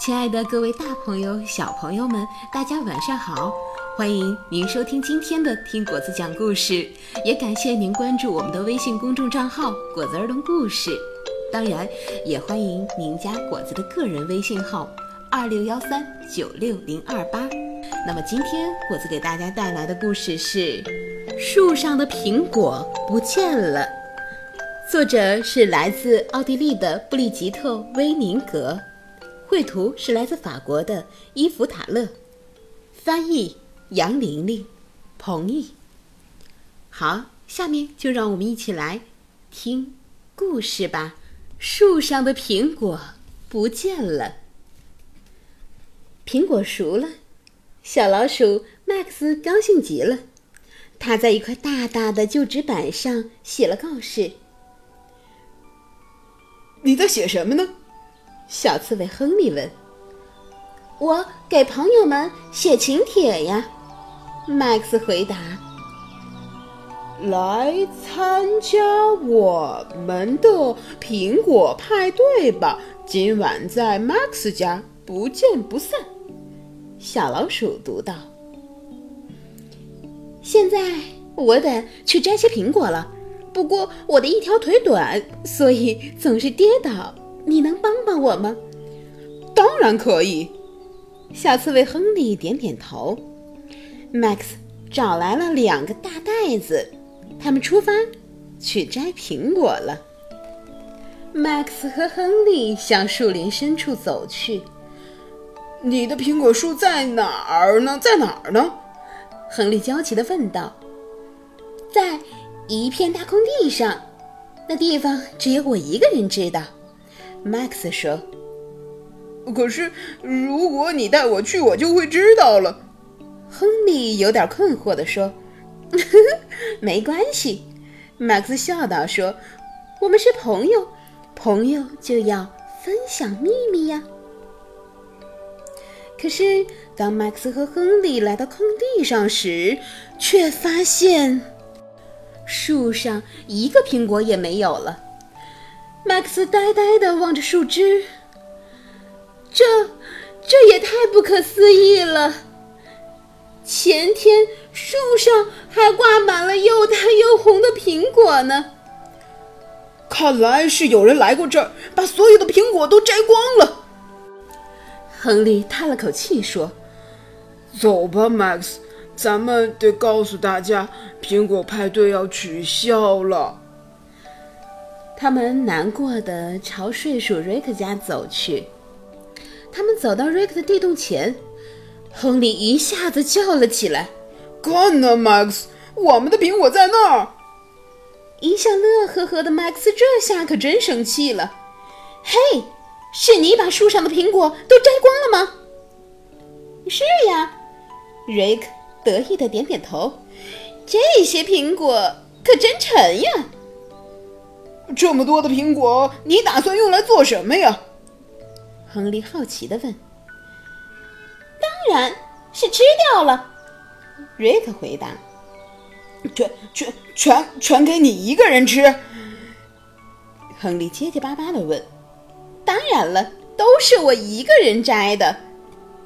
亲爱的各位大朋友、小朋友们，大家晚上好！欢迎您收听今天的听果子讲故事，也感谢您关注我们的微信公众账号“果子儿童故事”。当然，也欢迎您加果子的个人微信号二六幺三九六零二八。那么今天果子给大家带来的故事是《树上的苹果不见了》，作者是来自奥地利的布利吉特·威宁格。绘图是来自法国的伊芙塔勒，翻译杨玲玲，彭毅。好，下面就让我们一起来听故事吧。树上的苹果不见了，苹果熟了，小老鼠 Max 高兴极了，他在一块大大的旧纸板上写了告示。你在写什么呢？小刺猬亨利问：“我给朋友们写请帖呀。”Max 回答：“来参加我们的苹果派对吧！今晚在 Max 家，不见不散。”小老鼠读道：“现在我得去摘些苹果了，不过我的一条腿短，所以总是跌倒。”你能帮帮我吗？当然可以。小刺猬亨利点点头。Max 找来了两个大袋子，他们出发去摘苹果了。Max 和亨利向树林深处走去。你的苹果树在哪儿呢？在哪儿呢？亨利焦急地问道。在一片大空地上，那地方只有我一个人知道。Max 说：“可是，如果你带我去，我就会知道了。”亨利有点困惑地说：“ 没关系。”Max 笑道说：“我们是朋友，朋友就要分享秘密呀。”可是，当 Max 和亨利来到空地上时，却发现树上一个苹果也没有了。Max 呆呆地望着树枝，这这也太不可思议了！前天树上还挂满了又大又红的苹果呢。看来是有人来过这儿，把所有的苹果都摘光了。亨利叹了口气说：“走吧，Max，咱们得告诉大家，苹果派对要取消了。”他们难过的朝睡鼠瑞克家走去。他们走到瑞克的地洞前，亨利一下子叫了起来：“看呐，Max，我们的苹果在那儿！”一向乐呵呵的 Max 这下可真生气了：“嘿，是你把树上的苹果都摘光了吗？”“是呀。”瑞克得意的点点头：“这些苹果可真沉呀。”这么多的苹果，你打算用来做什么呀？亨利好奇地问。“当然是吃掉了。”瑞克回答。“全全全全给你一个人吃？”亨利结结巴巴地问。“当然了，都是我一个人摘的。”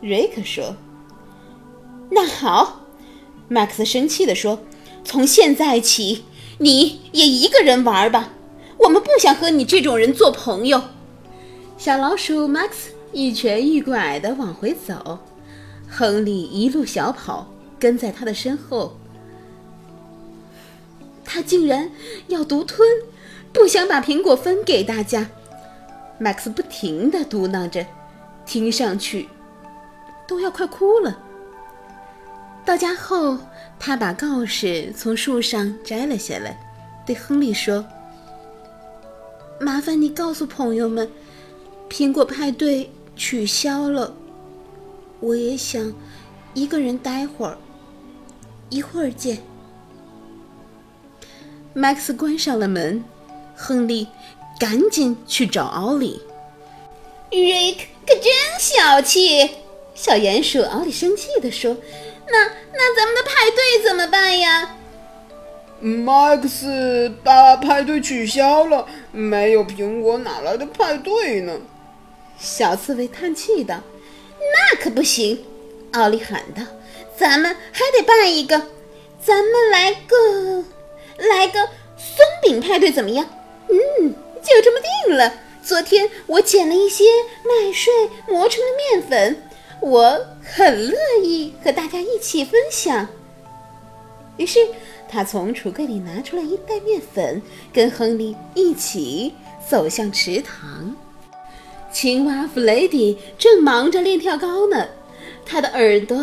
瑞克说。“那好。”麦克斯生气地说，“从现在起，你也一个人玩吧。”我们不想和你这种人做朋友。小老鼠 Max 一瘸一拐地往回走，亨利一路小跑跟在他的身后。他竟然要独吞，不想把苹果分给大家。Max 不停地嘟囔着，听上去都要快哭了。到家后，他把告示从树上摘了下来，对亨利说。麻烦你告诉朋友们，苹果派对取消了。我也想一个人待会儿，一会儿见。Max 关上了门，亨利赶紧去找奥利。Rick 可真小气！小鼹鼠奥利生气地说：“那那咱们的派对怎么办呀？” Max 把派对取消了，没有苹果哪来的派对呢？小刺猬叹气道：“那可不行！”奥利喊道：“咱们还得办一个，咱们来个，来个松饼派对，怎么样？”“嗯，就这么定了。”昨天我捡了一些麦穗磨成的面粉，我很乐意和大家一起分享。于是他从橱柜里拿出了一袋面粉，跟亨利一起走向池塘。青蛙弗雷迪正忙着练跳高呢，他的耳朵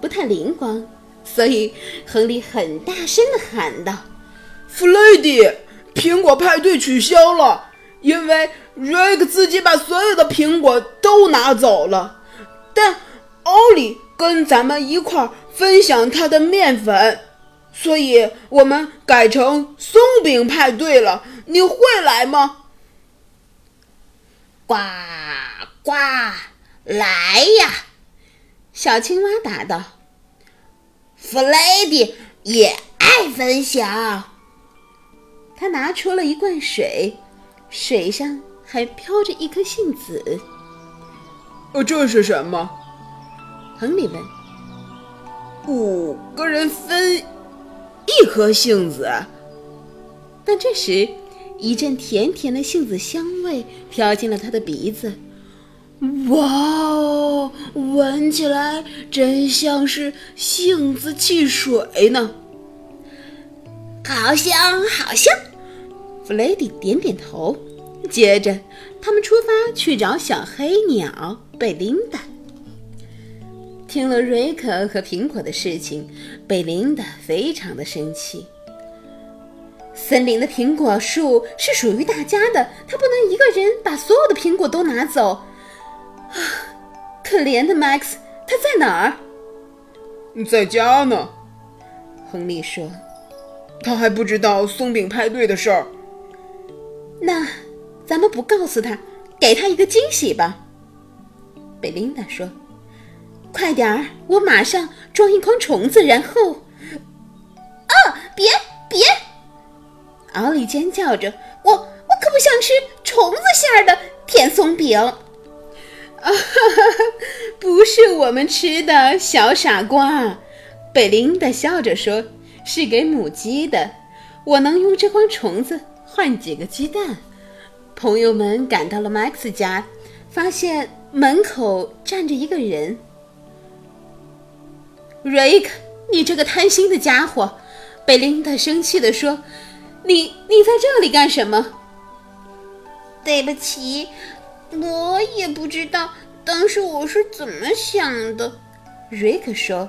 不太灵光，所以亨利很大声地喊道：“弗雷迪，苹果派对取消了。”因为瑞克自己把所有的苹果都拿走了，但奥利跟咱们一块儿分享他的面粉，所以我们改成松饼派对了。你会来吗？呱呱，来呀！小青蛙答道。弗雷迪也爱分享，他拿出了一罐水。水上还飘着一颗杏子。呃，这是什么？亨利问。五个人分一颗杏子。但这时，一阵甜甜的杏子香味飘进了他的鼻子。哇哦，闻起来真像是杏子汽水呢！好香，好香！弗雷迪点点头，接着他们出发去找小黑鸟贝琳达。听了瑞克和苹果的事情，贝琳达非常的生气。森林的苹果树是属于大家的，他不能一个人把所有的苹果都拿走。啊，可怜的 Max，他在哪儿？在家呢。亨利说：“他还不知道松饼派对的事儿。”那，咱们不告诉他，给他一个惊喜吧。贝琳达说：“快点儿，我马上装一筐虫子，然后……啊，别别！”奥利尖叫着：“我我可不想吃虫子馅儿的甜松饼！”啊哈哈，不是我们吃的，小傻瓜。贝琳达笑着说：“是给母鸡的，我能用这筐虫子。”换几个鸡蛋。朋友们赶到了 Max 家，发现门口站着一个人。瑞克，你这个贪心的家伙！贝琳达生气地说：“你你在这里干什么？”对不起，我也不知道当时我是怎么想的。瑞克说：“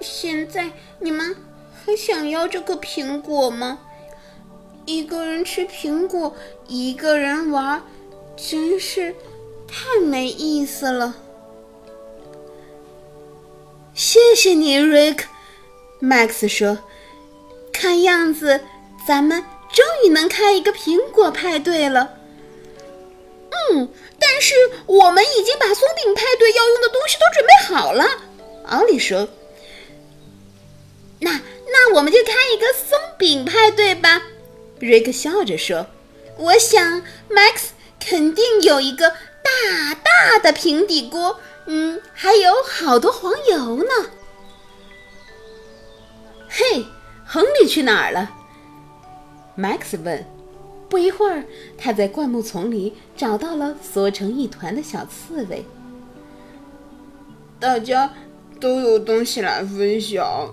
现在你们还想要这个苹果吗？”一个人吃苹果，一个人玩，真是太没意思了。谢谢你，Rick。Max 说：“看样子咱们终于能开一个苹果派对了。”嗯，但是我们已经把松饼派对要用的东西都准备好了。奥利说：“那那我们就开一个松饼派对吧。”瑞克笑着说：“我想，Max 肯定有一个大大的平底锅，嗯，还有好多黄油呢。”嘿，亨利去哪儿了？Max 问。不一会儿，他在灌木丛里找到了缩成一团的小刺猬。大家都有东西来分享，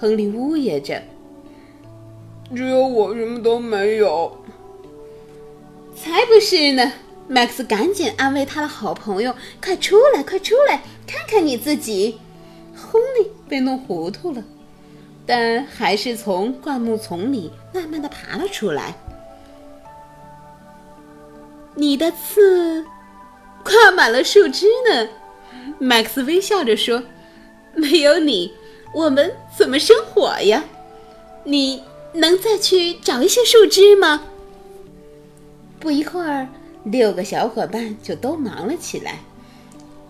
亨利呜咽着。只有我什么都没有，才不是呢！Max 赶紧安慰他的好朋友：“快出来，快出来，看看你自己。”亨利被弄糊涂了，但还是从灌木丛里慢慢的爬了出来。你的刺挂满了树枝呢，Max 微笑着说：“没有你，我们怎么生火呀？你。”能再去找一些树枝吗？不一会儿，六个小伙伴就都忙了起来。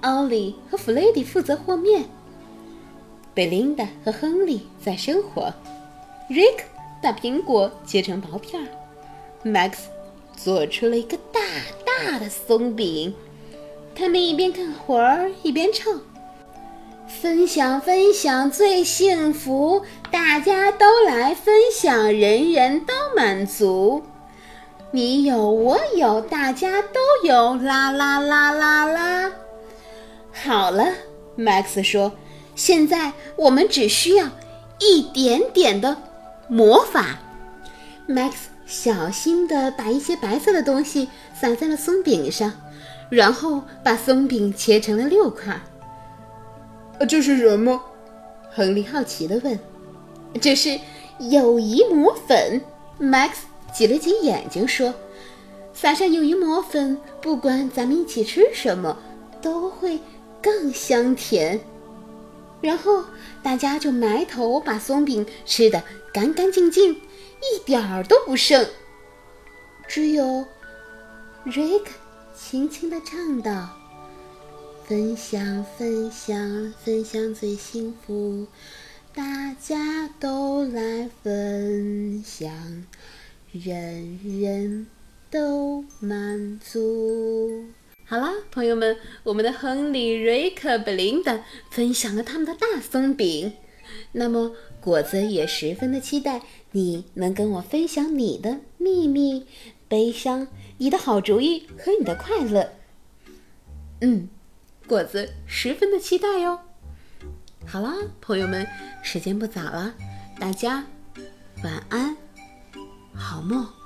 奥利和弗雷迪负责和面，贝琳达和亨利在生火，瑞克把苹果切成薄片，Max 做出了一个大大的松饼，他们一边干活儿一边唱：“分享分享最幸福，大家都来分享，人人都满足。你有我有，大家都有，啦啦啦啦啦。”好了，Max 说：“现在我们只需要一点点的魔法。”Max 小心地把一些白色的东西撒在了松饼上，然后把松饼切成了六块。“这是什么？”亨利好奇地问。“这是友谊魔粉。”Max 挤了挤眼睛说：“撒上友谊魔粉，不管咱们一起吃什么，都会。”更香甜，然后大家就埋头把松饼吃得干干净净，一点儿都不剩。只有 Rick 轻轻地唱道：“分享，分享，分享最幸福，大家都来分享，人人都满足。”好啦，朋友们，我们的亨利、瑞克、布琳达分享了他们的大松饼。那么，果子也十分的期待你能跟我分享你的秘密、悲伤、你的好主意和你的快乐。嗯，果子十分的期待哟。好啦，朋友们，时间不早了，大家晚安，好梦。